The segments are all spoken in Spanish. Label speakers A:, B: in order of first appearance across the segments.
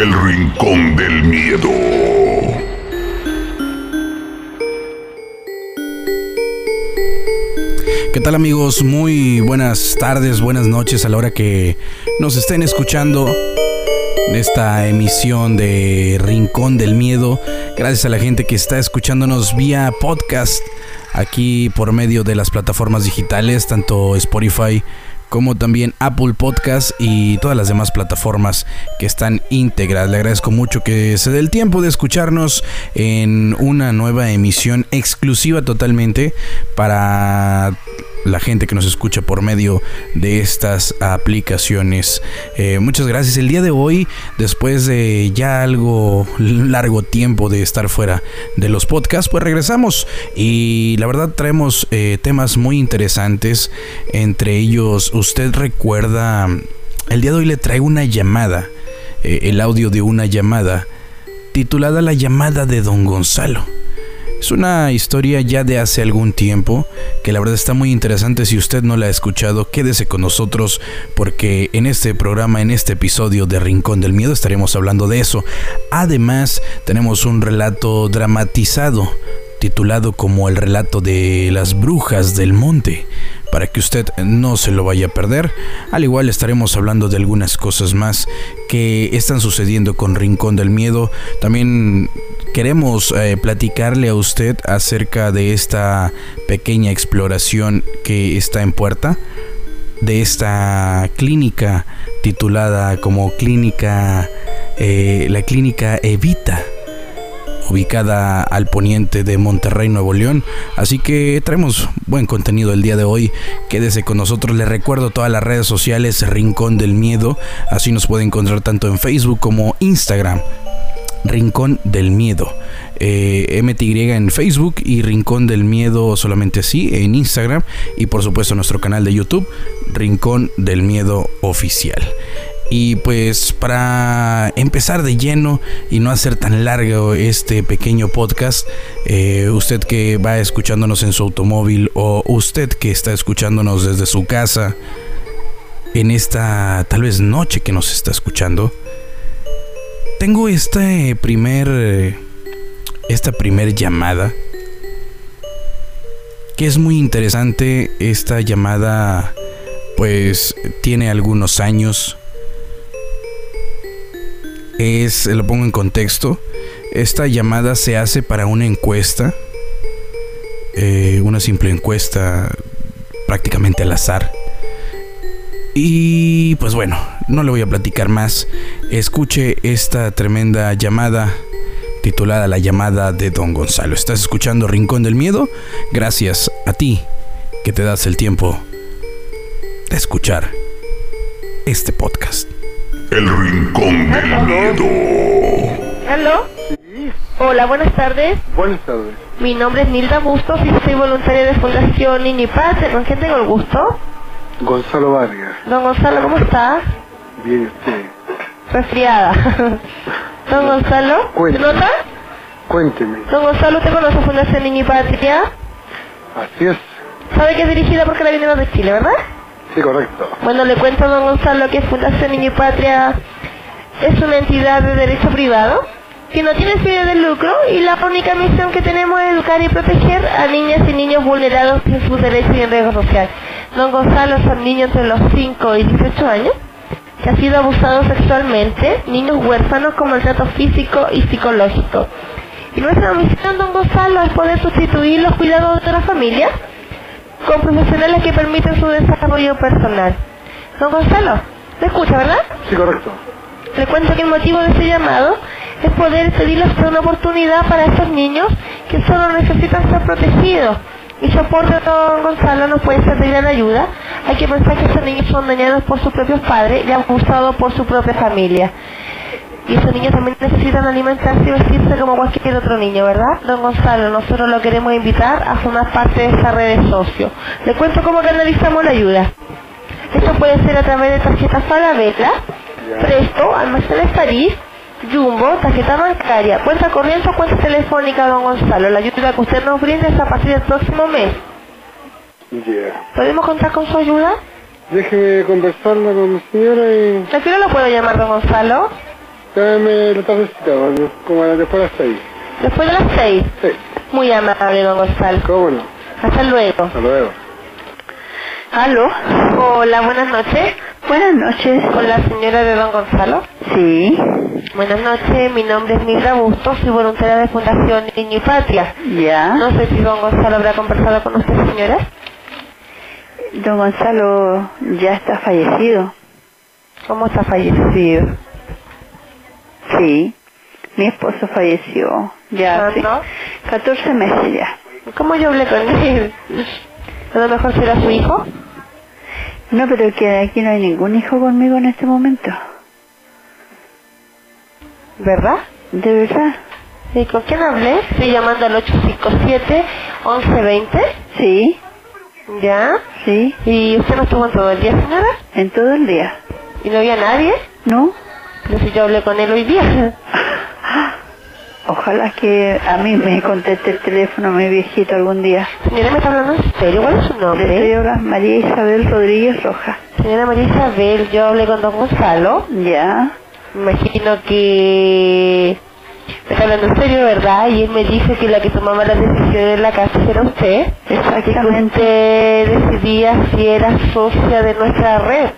A: El Rincón del Miedo.
B: ¿Qué tal amigos? Muy buenas tardes, buenas noches a la hora que nos estén escuchando en esta emisión de Rincón del Miedo. Gracias a la gente que está escuchándonos vía podcast aquí por medio de las plataformas digitales, tanto Spotify como también Apple Podcast y todas las demás plataformas que están íntegras. Le agradezco mucho que se dé el tiempo de escucharnos en una nueva emisión exclusiva totalmente para la gente que nos escucha por medio de estas aplicaciones. Eh, muchas gracias. El día de hoy, después de ya algo largo tiempo de estar fuera de los podcasts, pues regresamos y la verdad traemos eh, temas muy interesantes. Entre ellos, usted recuerda, el día de hoy le traigo una llamada, eh, el audio de una llamada titulada La llamada de Don Gonzalo. Es una historia ya de hace algún tiempo que la verdad está muy interesante. Si usted no la ha escuchado, quédese con nosotros porque en este programa, en este episodio de Rincón del Miedo estaremos hablando de eso. Además, tenemos un relato dramatizado titulado como el relato de las brujas del monte para que usted no se lo vaya a perder. Al igual estaremos hablando de algunas cosas más que están sucediendo con Rincón del Miedo. También queremos eh, platicarle a usted acerca de esta pequeña exploración que está en puerta de esta clínica titulada como clínica eh, la clínica Evita ubicada al poniente de Monterrey, Nuevo León. Así que traemos buen contenido el día de hoy. Quédese con nosotros. Le recuerdo todas las redes sociales Rincón del Miedo. Así nos puede encontrar tanto en Facebook como Instagram. Rincón del Miedo. Eh, MTY en Facebook y Rincón del Miedo solamente así en Instagram. Y por supuesto nuestro canal de YouTube, Rincón del Miedo Oficial. Y pues para empezar de lleno y no hacer tan largo este pequeño podcast, eh, usted que va escuchándonos en su automóvil o usted que está escuchándonos desde su casa en esta tal vez noche que nos está escuchando, tengo este primer, esta primer llamada que es muy interesante. Esta llamada pues tiene algunos años es, lo pongo en contexto, esta llamada se hace para una encuesta, eh, una simple encuesta prácticamente al azar. Y pues bueno, no le voy a platicar más. Escuche esta tremenda llamada titulada La llamada de Don Gonzalo. ¿Estás escuchando Rincón del Miedo? Gracias a ti que te das el tiempo de escuchar este podcast.
A: El Rincón del Miedo.
C: ¿Aló? Hola, buenas tardes.
D: Buenas tardes.
C: Mi nombre es Nilda Bustos y soy voluntaria de Fundación Patria. ¿Con quién tengo el gusto?
D: Gonzalo Vargas.
C: Don Gonzalo, ¿cómo estás?
D: Bien, usted.
C: Resfriada. Don Gonzalo, ¿se
D: Cuénteme.
C: nota?
D: Cuénteme.
C: Don Gonzalo, ¿usted conoce Fundación Niño y Patria?
D: Así es.
C: ¿Sabe que es dirigida por Carabineros de Chile, verdad?
D: Sí, correcto.
C: Bueno, le cuento a don Gonzalo que Fundación Niño y Patria es una entidad de derecho privado que no tiene fines de lucro y la única misión que tenemos es educar y proteger a niñas y niños vulnerados en sus derechos y en riesgo social. Don Gonzalo son niños entre los 5 y 18 años que han sido abusados sexualmente, niños huérfanos con maltrato físico y psicológico. Y nuestra misión, don Gonzalo, es poder sustituir los cuidados de la familia con profesionales que permiten su desarrollo personal. Don Gonzalo, ¿me escucha, verdad?
D: Sí, correcto.
C: Le cuento que el motivo de este llamado es poder pedirles una oportunidad para estos niños que solo necesitan ser protegidos. Y su aporte, don Gonzalo, nos puede ser de gran ayuda. Hay que pensar que estos niños son dañados por sus propios padres y abusados por su propia familia. Y esos niños también necesitan alimentarse y vestirse como cualquier otro niño, ¿verdad? Don Gonzalo, nosotros lo queremos invitar a formar parte de esta red de socios. Le cuento cómo canalizamos la ayuda. Esto puede ser a través de tarjetas Falabella, Presto, Almacenes París, Jumbo, tarjeta bancaria, cuenta corriente o cuenta telefónica, don Gonzalo. La ayuda que usted nos brinde es a partir del próximo mes.
D: Ya.
C: ¿Podemos contar con su ayuda?
D: Déjeme conversarla con mi señora y...
C: ¿A qué hora lo puedo llamar, don Gonzalo?
D: Dame la tardecita, como después de las seis.
C: Después de las seis.
D: Sí,
C: Muy amable, don Gonzalo.
D: cómo no.
C: Hasta luego.
D: Hasta luego.
E: ¿Aló?
C: Hola, buenas noches.
E: Buenas noches.
C: Con la señora de don Gonzalo.
E: Sí,
C: Buenas noches, mi nombre es Mildra Bustos, soy voluntaria de Fundación Niño y Patria.
E: ya.
C: No sé si don Gonzalo habrá conversado con usted, señora.
E: Don Gonzalo ya está fallecido.
C: ¿Cómo está fallecido?
E: Sí, mi esposo falleció. Ya hace
C: ¿Cuándo?
E: 14 meses ya.
C: ¿Cómo yo hablé con él? A lo mejor será su hijo.
E: No, pero que aquí no hay ningún hijo conmigo en este momento.
C: ¿Verdad?
E: ¿De verdad?
C: ¿Y con quién hablé? Estoy llamando al 857-1120.
E: Sí,
C: ¿Ya?
E: sí,
C: ¿Y usted no estuvo en todo el día, señora?
E: en todo el día.
C: ¿Y no había nadie?
E: ¿No?
C: Pero si yo hablé con él hoy día.
E: Ojalá que a mí me conteste el teléfono mi viejito algún día.
C: Señora, ¿me está hablando en serio? ¿Cuál es su
E: Le estoy
C: nombre?
E: María Isabel Rodríguez Roja.
C: Señora María Isabel, yo hablé con don Gonzalo.
E: Ya,
C: imagino que... Me está hablando en serio, ¿verdad? Y él me dijo que la que tomaba las decisiones en la casa era usted. Que
E: exactamente.
C: usted decidía si era socia de nuestra red.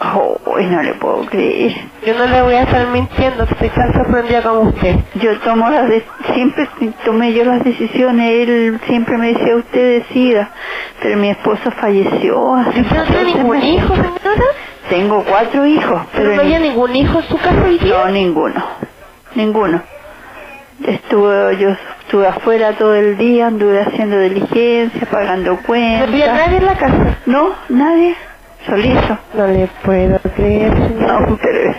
E: Oh, no le puedo creer.
C: Yo no le voy a estar mintiendo, estoy tan sorprendida como usted.
E: Yo tomo las de- siempre tomé yo las decisiones, él siempre me decía usted decida, pero mi esposo falleció
C: ¿Y usted no tiene
E: 14
C: ningún hijo, señora?
E: Tengo cuatro hijos,
C: ¿Pero
E: pero
C: no había
E: ni-
C: ningún hijo en su casa hoy día?
E: no ninguno, ninguno. Estuve, yo estuve afuera todo el día, anduve haciendo diligencia, pagando
C: ¿No
E: cuentas.
C: había nadie en la casa?
E: No, nadie, solito.
C: No le puedo creer, señora.
E: No, pero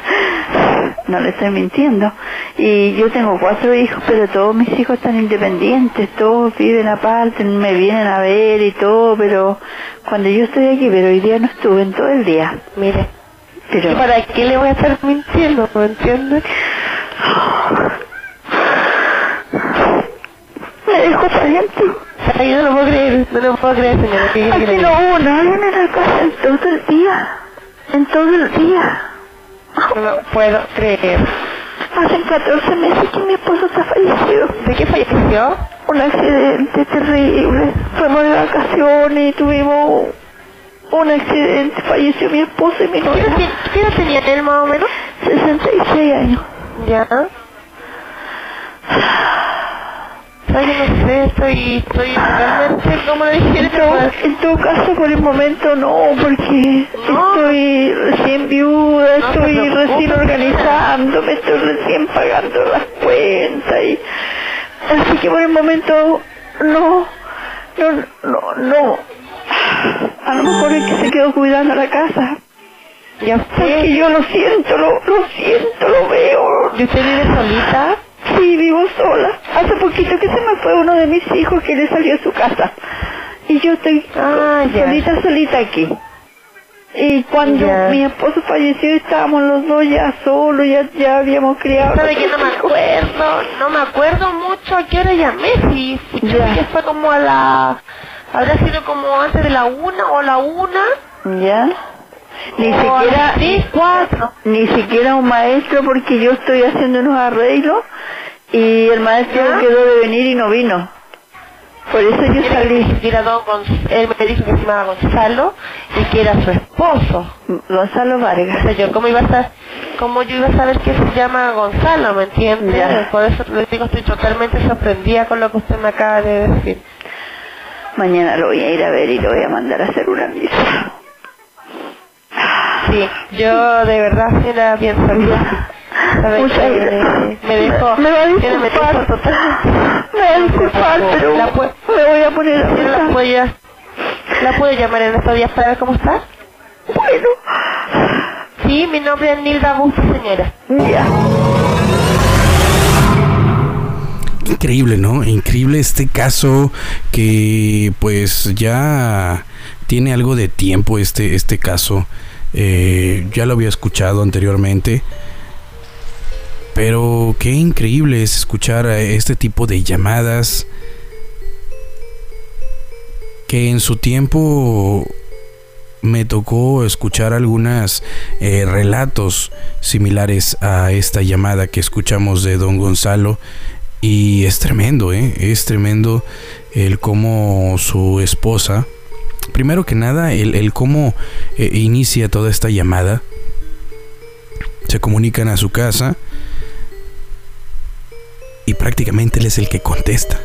E: no le estoy mintiendo. Y yo tengo cuatro hijos, pero todos mis hijos están independientes, todos viven aparte, me vienen a ver y todo, pero cuando yo estoy aquí, pero hoy día no estuve en todo el día.
C: Mire,
E: Pero
C: ¿y para qué le voy a estar mintiendo? ¿Me entiende?
E: me dejó caliente.
C: Ay, yo no lo puedo creer, no lo puedo creer, señora. ¿Qué quiere que le
E: Aquí no hubo nadie en la casa en todo el día. En todo el día.
C: No lo puedo creer.
E: Hace 14 meses que mi esposo está fallecido.
C: ¿De qué falleció?
E: un accidente terrible. Fuimos de vacaciones y tuvimos un accidente. Falleció mi esposo y mi
C: ¿Qué edad
E: novia.
C: qué edad tenía él más o menos?
E: 66 años.
C: Ya. Ay, no sé, estoy, estoy realmente, como le dije,
E: En todo, caso, por el momento no, porque
C: No.
E: estoy recién viuda,
C: No
E: estoy recién
C: señora.
E: organizándome, estoy recién pagando las cuentas y así que por el momento no, no, no, no. A lo mejor es que se quedó cuidando la casa.
C: ¿Ya
E: Porque
C: usted?
E: yo lo siento, lo, lo siento, lo veo.
C: ¿Y usted vive solita?
E: Sí, vivo sola. Hace poquito que se me fue uno de mis hijos que le salió a su casa. Y yo estoy
C: Ah,
E: solita, solita aquí. Y cuando
C: Ya.
E: mi esposo falleció estábamos los dos ya solos, ya, ya habíamos criado.
C: ¿Sabe que no me acuerdo? No me acuerdo mucho a qué hora llamé. Si, si
E: Ya.
C: que fue como a la... Habrá sido como antes de la una o la una.
E: ¿Ya? Ni
C: o a
E: siquiera,
C: tres, cuatro.
E: ni siquiera un maestro porque yo estoy haciendo unos arreglos y el maestro
C: ¿Ya?
E: quedó de venir y no vino. Por eso yo salí.
C: existir a don Él me dijo que se llamaba Gonzalo y que era su esposo.
E: Gonzalo
C: O
E: Vargas.
C: sea, yo cómo iba a estar, cómo yo iba a saber que se llama Gonzalo, ¿me entiende?
E: Ya.
C: Por eso les digo, estoy totalmente sorprendida con lo que usted me acaba de decir.
E: Mañana lo voy a ir a ver y lo voy a mandar a hacer una misa.
C: Sí, yo de verdad sí era bien sabía. ¿Sabe
E: Muchas gracias.
C: Me dejó,
E: Me va a disculpar. Me va a disculpar, pero
C: La
E: me voy a poner a
C: la la puedo llamar en estos días para ver cómo está.
E: Bueno,
C: Sí, mi nombre es Nilda Busto, señora.
E: ya.
B: Increíble, ¿no? Increíble este caso que pues ya tiene algo de tiempo este, este caso. Eh, ya lo había escuchado anteriormente. Pero qué increíble es escuchar este tipo de llamadas que en su tiempo me tocó escuchar algunos eh, relatos similares a esta llamada que escuchamos de don Gonzalo y es tremendo, ¿eh? es tremendo el cómo su esposa, primero que nada, el, cómo eh, inicia toda esta llamada, se comunican a su casa. Y prácticamente él es el que contesta.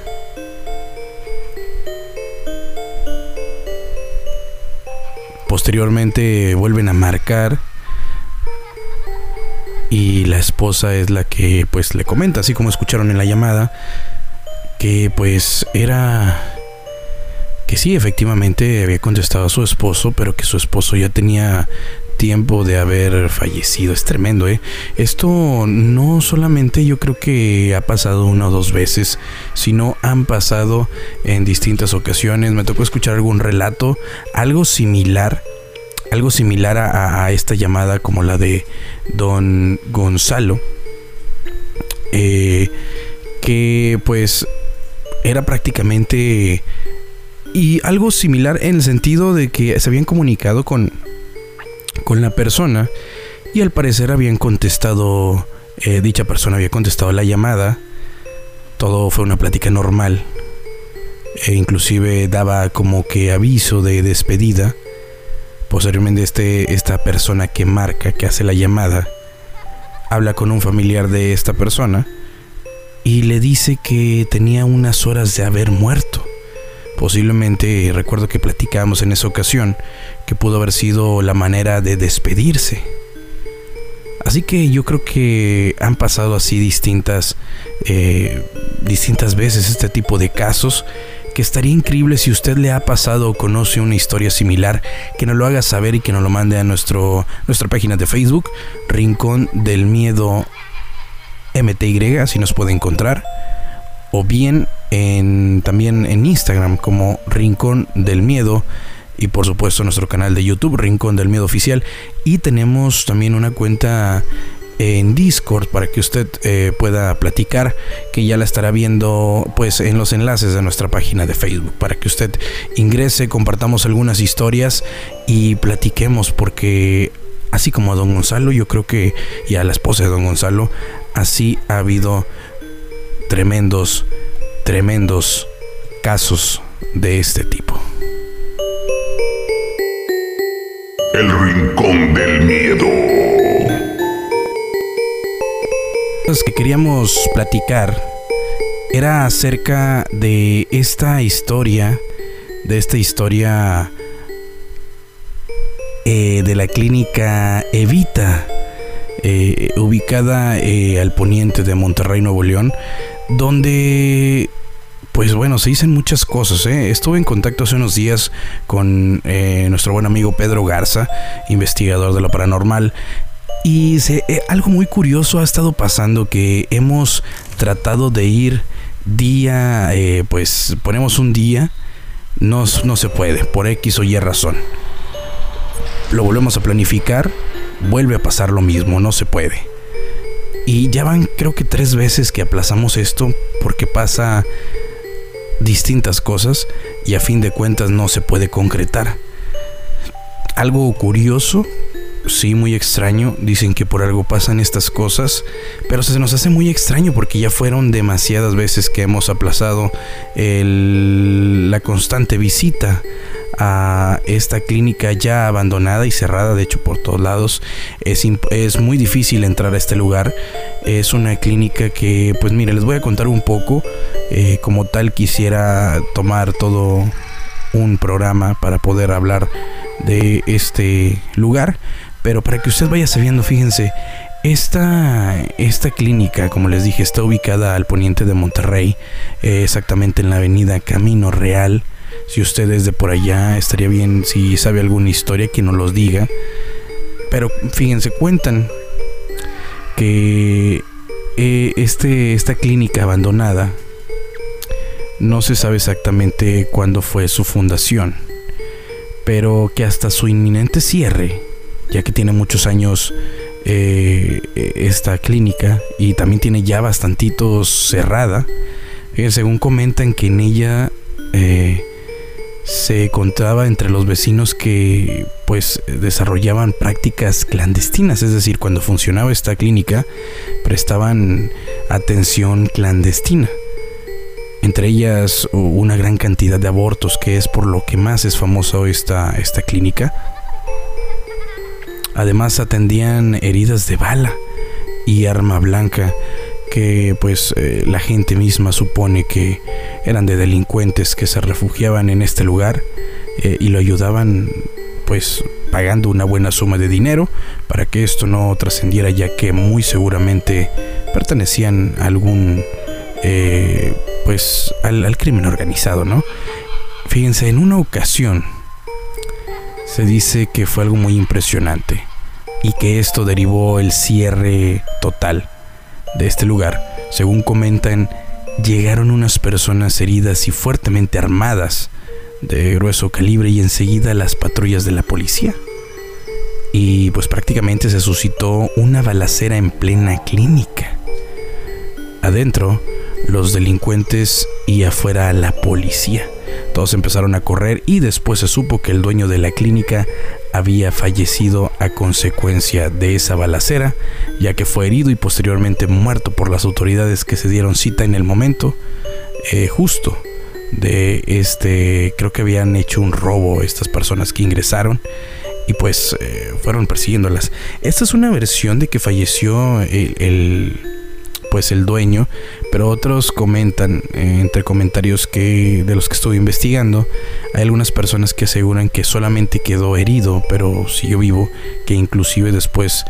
B: Posteriormente vuelven a marcar. Y la esposa es la que pues le comenta, así como escucharon en la llamada, que pues era que sí, efectivamente había contestado a su esposo, pero que su esposo ya tenía tiempo de haber fallecido. Es tremendo, ¿eh? Esto no solamente yo creo que ha pasado una o dos veces, sino han pasado en distintas ocasiones. Me tocó escuchar algún relato, algo similar, algo similar a, esta llamada como la de don Gonzalo, eh, que pues era prácticamente... Y algo similar en el sentido de que se habían comunicado con, con la persona y al parecer habían contestado, eh, dicha persona había contestado la llamada, todo fue una plática normal, e inclusive daba como que aviso de despedida. Posteriormente este, esta persona que marca, que hace la llamada, habla con un familiar de esta persona y le dice que tenía unas horas de haber muerto. Posiblemente recuerdo que platicábamos en esa ocasión que pudo haber sido la manera de despedirse. Así que yo creo que han pasado así distintas, eh, distintas veces este tipo de casos que estaría increíble si usted le ha pasado o conoce una historia similar, que nos lo haga saber y que nos lo mande a nuestro, nuestra página de Facebook, Rincón del Miedo MTY, así nos puede encontrar o bien en, también en Instagram como Rincón del Miedo y por supuesto nuestro canal de YouTube Rincón del Miedo Oficial. Y tenemos también una cuenta en Discord para que usted eh, pueda platicar que ya la estará viendo pues en los enlaces de nuestra página de Facebook para que usted ingrese compartamos algunas historias y platiquemos porque así como a don Gonzalo yo creo que y a la esposa de don Gonzalo así ha habido tremendos, tremendos casos de este tipo.
A: El Rincón del Miedo.
B: Lo que queríamos platicar era acerca de esta historia, de esta historia eh, de la clínica Evita, eh, ubicada eh, al poniente de Monterrey, Nuevo León, donde pues bueno, se dicen muchas cosas. ¿eh? Estuve en contacto hace unos días con eh, nuestro buen amigo Pedro Garza, investigador de lo paranormal. Y eh, algo muy curioso ha estado pasando que hemos tratado de ir día, pues ponemos un día, no, no se puede, por X o Y razón. Lo volvemos a planificar, vuelve a pasar lo mismo, no se puede. Y ya van creo que tres veces que aplazamos esto porque pasa distintas cosas y a fin de cuentas no se puede concretar. Algo curioso, sí, muy extraño, dicen que por algo pasan estas cosas, pero se nos hace muy extraño porque ya fueron demasiadas veces que hemos aplazado la constante visita a esta clínica ya abandonada y cerrada, de hecho por todos lados. Es, es muy difícil entrar a este lugar. Es una clínica que, pues mire, les voy a contar un poco. Eh, como tal quisiera tomar todo un programa para poder hablar de este lugar. Pero para que usted vaya sabiendo, fíjense, esta, esta clínica, como les dije, está ubicada al poniente de Monterrey, eh, exactamente en la avenida Camino Real. Si usted es de por allá, estaría bien si sabe alguna historia que nos los diga. Pero fíjense, cuentan que eh, este, esta clínica abandonada no se sabe exactamente cuándo fue su fundación, pero que hasta su inminente cierre, ya que tiene muchos años eh, esta clínica y también tiene ya bastantitos cerrada, eh, según comentan que en ella se contaba entre los vecinos que pues desarrollaban prácticas clandestinas, es decir, cuando funcionaba esta clínica prestaban atención clandestina. Entre ellas una gran cantidad de abortos, que es por lo que más es famosa esta, esta clínica. Además atendían heridas de bala y arma blanca que pues eh, la gente misma supone que eran de delincuentes que se refugiaban en este lugar eh, y lo ayudaban pues pagando una buena suma de dinero para que esto no trascendiera ya que muy seguramente pertenecían a algún eh, pues al, al crimen organizado no fíjense en una ocasión se dice que fue algo muy impresionante y que esto derivó el cierre total de este lugar. Según comentan, llegaron unas personas heridas y fuertemente armadas de grueso calibre y enseguida las patrullas de la policía. Y pues prácticamente se suscitó una balacera en plena clínica. Adentro, los delincuentes y afuera la policía. Todos empezaron a correr y después se supo que el dueño de la clínica había fallecido a consecuencia de esa balacera, ya que fue herido y posteriormente muerto por las autoridades que se dieron cita en el momento eh, justo de este, creo que habían hecho un robo estas personas que ingresaron y pues eh, fueron persiguiéndolas. Esta es una versión de que falleció el pues el dueño, pero otros comentan eh, entre comentarios que de los que estuve investigando, hay algunas personas que aseguran que solamente quedó herido, pero siguió vivo, que inclusive después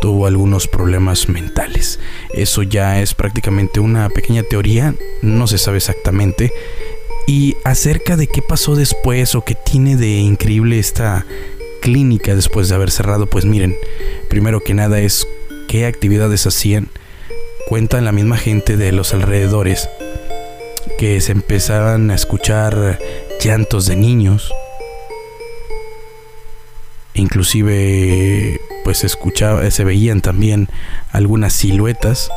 B: tuvo algunos problemas mentales. Eso ya es prácticamente una pequeña teoría, no se sabe exactamente. Y acerca de qué pasó después o qué tiene de increíble esta clínica después de haber cerrado, pues miren, primero que nada es qué actividades hacían Cuentan la misma gente de los alrededores que se empezaban a escuchar llantos de niños. Inclusive pues escuchaba, se veían también algunas siluetas,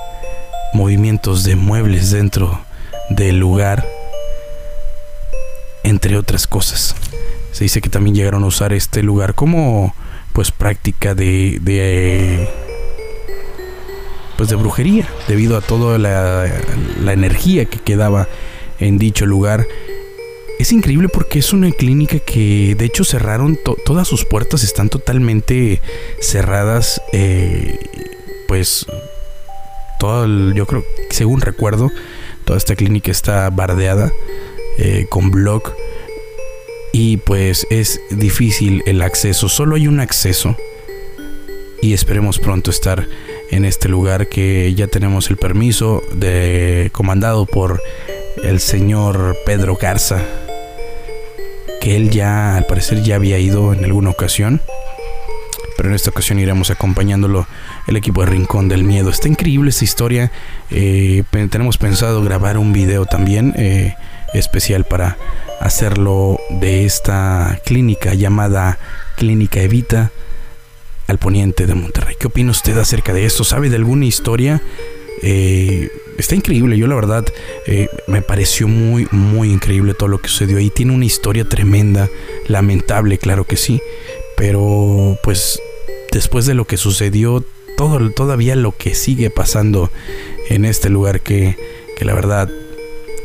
B: movimientos de muebles dentro del lugar, entre otras cosas. Se dice que también llegaron a usar este lugar como pues práctica de, de pues de brujería, debido a toda la, energía que quedaba en dicho lugar. Es increíble porque es una clínica que de hecho cerraron todas sus puertas, están totalmente cerradas. Eh, pues todo yo creo, según recuerdo, toda esta clínica está bardeada eh, con blog y pues es difícil el acceso. Solo hay un acceso y esperemos pronto estar en este lugar que ya tenemos el permiso de comandado por el señor Pedro Garza que él ya al parecer ya había ido en alguna ocasión pero en esta ocasión iremos acompañándolo el equipo de Rincón del Miedo. Está increíble esta historia eh, tenemos pensado grabar un video también eh, especial para hacerlo de esta clínica llamada Clínica Evita al poniente de Monterrey. ¿Qué opina usted acerca de esto? ¿Sabe de alguna historia? Eh, está increíble, yo la verdad eh, me pareció muy, muy increíble todo lo que sucedió ahí. Tiene una historia tremenda, lamentable, claro que sí, pero pues después de lo que sucedió, todo, todavía lo que sigue pasando en este lugar que, que la verdad,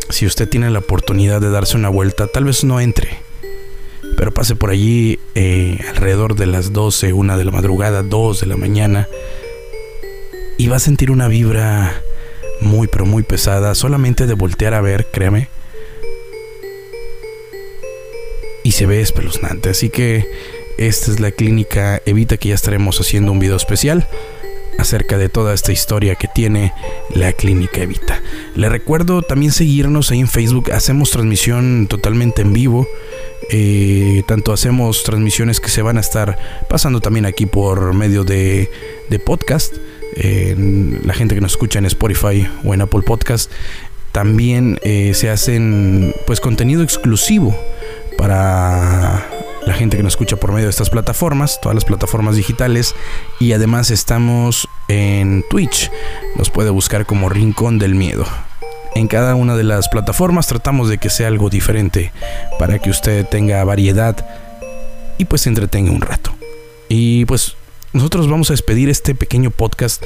B: si usted tiene la oportunidad de darse una vuelta, tal vez no entre pero pase por allí eh, alrededor de las 12, una de la madrugada, 2 de la mañana, y va a sentir una vibra muy, pero muy pesada, solamente de voltear a ver, créeme. Y se ve espeluznante, así que esta es la clínica Evita que ya estaremos haciendo un video especial acerca de toda esta historia que tiene la clínica Evita. Le recuerdo también seguirnos ahí en Facebook, hacemos transmisión totalmente en vivo. Eh, tanto hacemos transmisiones que se van a estar pasando también aquí por medio de, podcast. la gente que nos escucha en Spotify o en Apple Podcast. También eh, se hacen pues contenido exclusivo para la gente que nos escucha por medio de estas plataformas, todas las plataformas digitales. Y además estamos en Twitch. Nos puede buscar como Rincón del Miedo. En cada una de las plataformas. Tratamos de que sea algo diferente para que usted tenga variedad y pues se entretenga un rato. Y pues nosotros vamos a despedir este pequeño podcast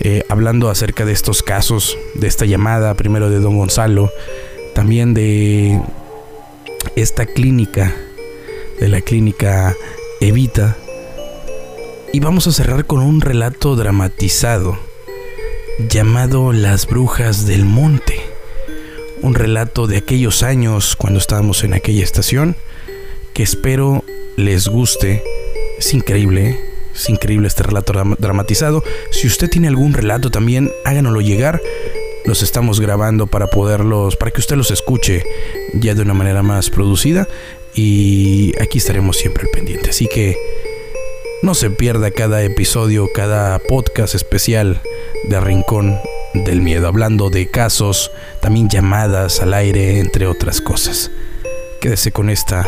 B: eh, hablando acerca de estos casos, de esta llamada, primero de don Gonzalo, también de esta clínica, de la clínica Evita. Y vamos a cerrar con un relato dramatizado llamado Las Brujas del Monte. Un relato de aquellos años cuando estábamos en aquella estación que espero les guste. Es increíble, ¿eh? es increíble este relato dramatizado. Si usted tiene algún relato también, háganoslo llegar. Los estamos grabando para poderlos, para que usted los escuche ya de una manera más producida. Y aquí estaremos siempre al pendiente. Así que no se pierda cada episodio, cada podcast especial de Rincón del Miedo, hablando de casos, también llamadas al aire, entre otras cosas. Quédese con esta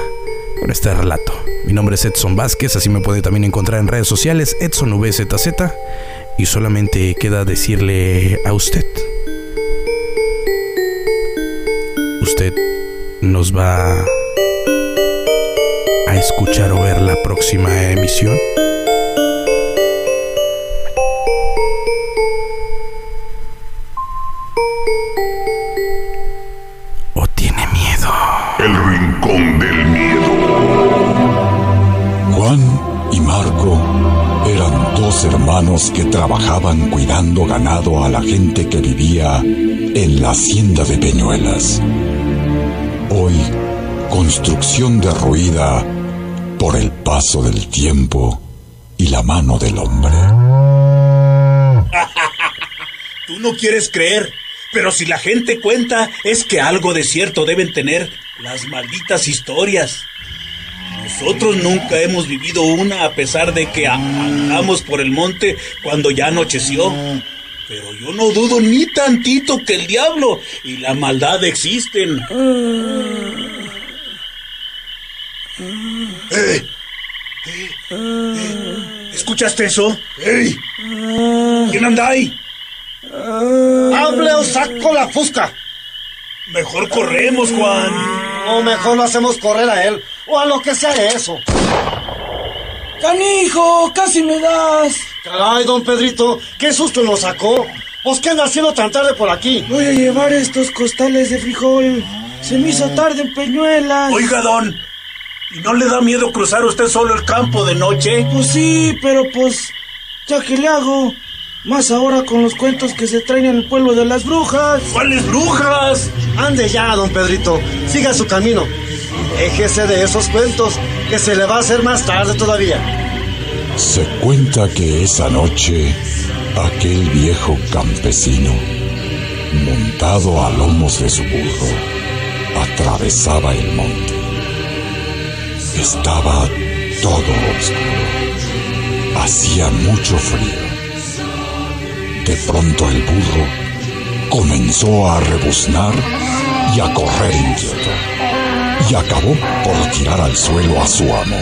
B: con este relato. Mi nombre es Edson Vázquez, así me puede también encontrar en redes sociales, Edson VZZ, y solamente queda decirle a usted, usted nos va a escuchar o ver la próxima emisión.
F: Que trabajaban cuidando ganado a la gente que vivía en la hacienda de Peñuelas. Hoy, construcción derruida por el paso del tiempo y la mano del hombre.
G: Tú no quieres creer, pero si la gente cuenta es que algo de cierto deben tener las malditas historias. Nosotros nunca hemos vivido una a pesar de que andamos por el monte cuando ya anocheció. Pero yo no dudo ni tantito que el diablo y la maldad existen. ¡Eh! ¡Eh! ¡Eh! ¿Escuchaste eso? ¡Ey! ¿Quién anda ahí?
H: ¡Hable o saco la fusca!
G: Mejor corremos, Juan.
H: O mejor lo hacemos correr a él, o a lo que sea eso.
I: ¡Canijo! ¡Casi me das!
H: Caray, don Pedrito, qué susto nos sacó. ¿Vos qué anda haciendo tan tarde por aquí?
I: Voy a llevar estos costales de frijol. Se me hizo tarde en Peñuelas.
G: Oiga, don, ¿y no le da miedo cruzar usted solo el campo de noche?
I: Pues sí, pero pues, ¿ya qué le hago? Más ahora con los cuentos que se traen en el pueblo de las brujas.
G: ¿Cuáles brujas?
H: Ande ya, don Pedrito. Siga su camino. Déjese de esos cuentos, que se le va a hacer más tarde todavía.
F: Se cuenta que esa noche aquel viejo campesino, montado a lomos de su burro, atravesaba el monte. Estaba todo oscuro. Hacía mucho frío. De pronto el burro comenzó a rebuznar y a correr inquieto. Y acabó por tirar al suelo a su amo.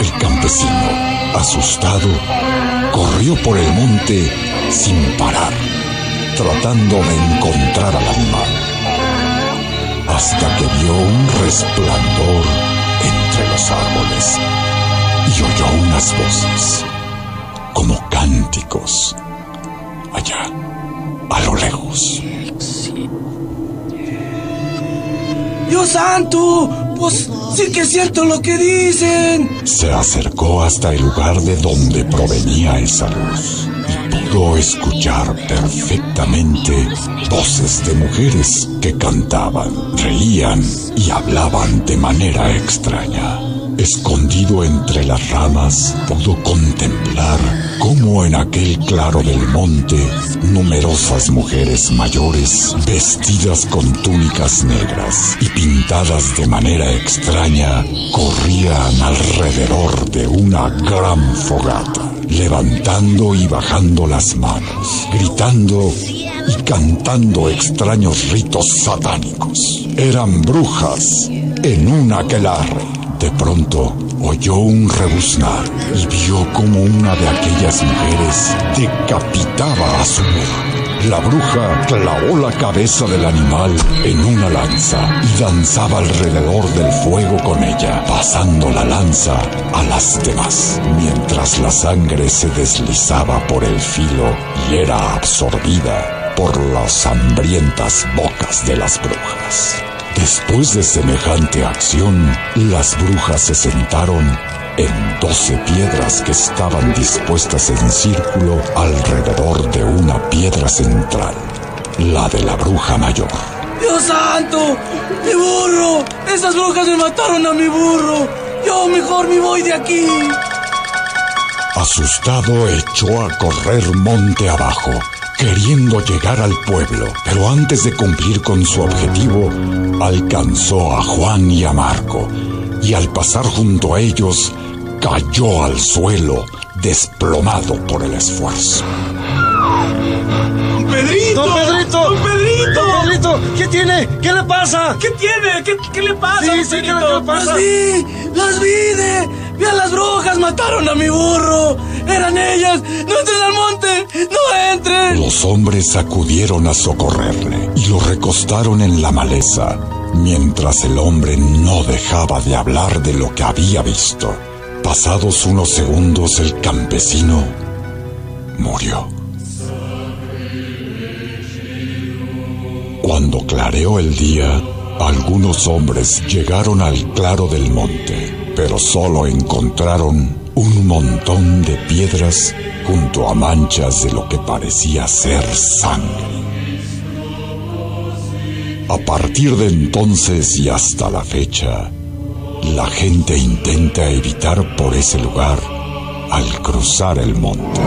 F: El campesino, asustado, corrió por el monte sin parar, tratando de encontrar al animal, hasta que vio un resplandor entre los árboles y oyó unas voces, como cánticos, allá, a lo lejos.
I: ¡Dios santo! Pues sí que es lo que dicen.
F: Se acercó hasta el lugar de donde provenía esa luz y pudo escuchar perfectamente voces de mujeres que cantaban, reían y hablaban de manera extraña. Escondido entre las ramas, pudo contemplar cómo en aquel claro del monte numerosas mujeres mayores, vestidas con túnicas negras y pintadas de manera extraña, corrían alrededor de una gran fogata, levantando y bajando las manos, gritando y cantando extraños ritos satánicos. Eran brujas en un aquelarre. De pronto oyó un rebuznar y vio como una de aquellas mujeres decapitaba a su mujer. la bruja clavó la cabeza del animal en una lanza y danzaba alrededor del fuego con ella, pasando la lanza a las demás, mientras la sangre se deslizaba por el filo y era absorbida por las hambrientas bocas de las brujas. Después de semejante acción, las brujas se sentaron en doce piedras que estaban dispuestas en círculo alrededor de una piedra central, la de la bruja mayor.
J: ¡Dios santo! ¡Mi burro! ¡Esas brujas me mataron a mi burro! ¡Yo mejor me voy de aquí!
F: Asustado echó a correr monte abajo, queriendo llegar al pueblo, pero antes de cumplir con su objetivo, alcanzó a Juan y a Marco, y al pasar junto a ellos, cayó al suelo, desplomado por el esfuerzo.
J: ¡Pedrito!
H: ¡Don Pedrito!
J: ¡Don Pedrito!
H: ¡Don Pedrito! ¿Qué tiene? ¿Qué le pasa?
J: ¿Qué tiene? ¿Qué, qué le pasa?
H: Sí, sí, ¿qué le-
J: Pedrito?
H: qué le pasa?
J: Las vi, las vi de... Vi a las brujas, mataron a mi burro. Eran ellas. No entres al monte, no entres.
F: Los hombres acudieron a socorrerle y lo recostaron en la maleza, mientras el hombre no dejaba de hablar de lo que había visto. Pasados unos segundos el campesino murió. Cuando clareó el día, algunos hombres llegaron al claro del monte, pero solo encontraron un montón de piedras junto a manchas de lo que parecía ser sangre. A partir de entonces y hasta la fecha, la gente intenta evitar por ese lugar al cruzar el monte.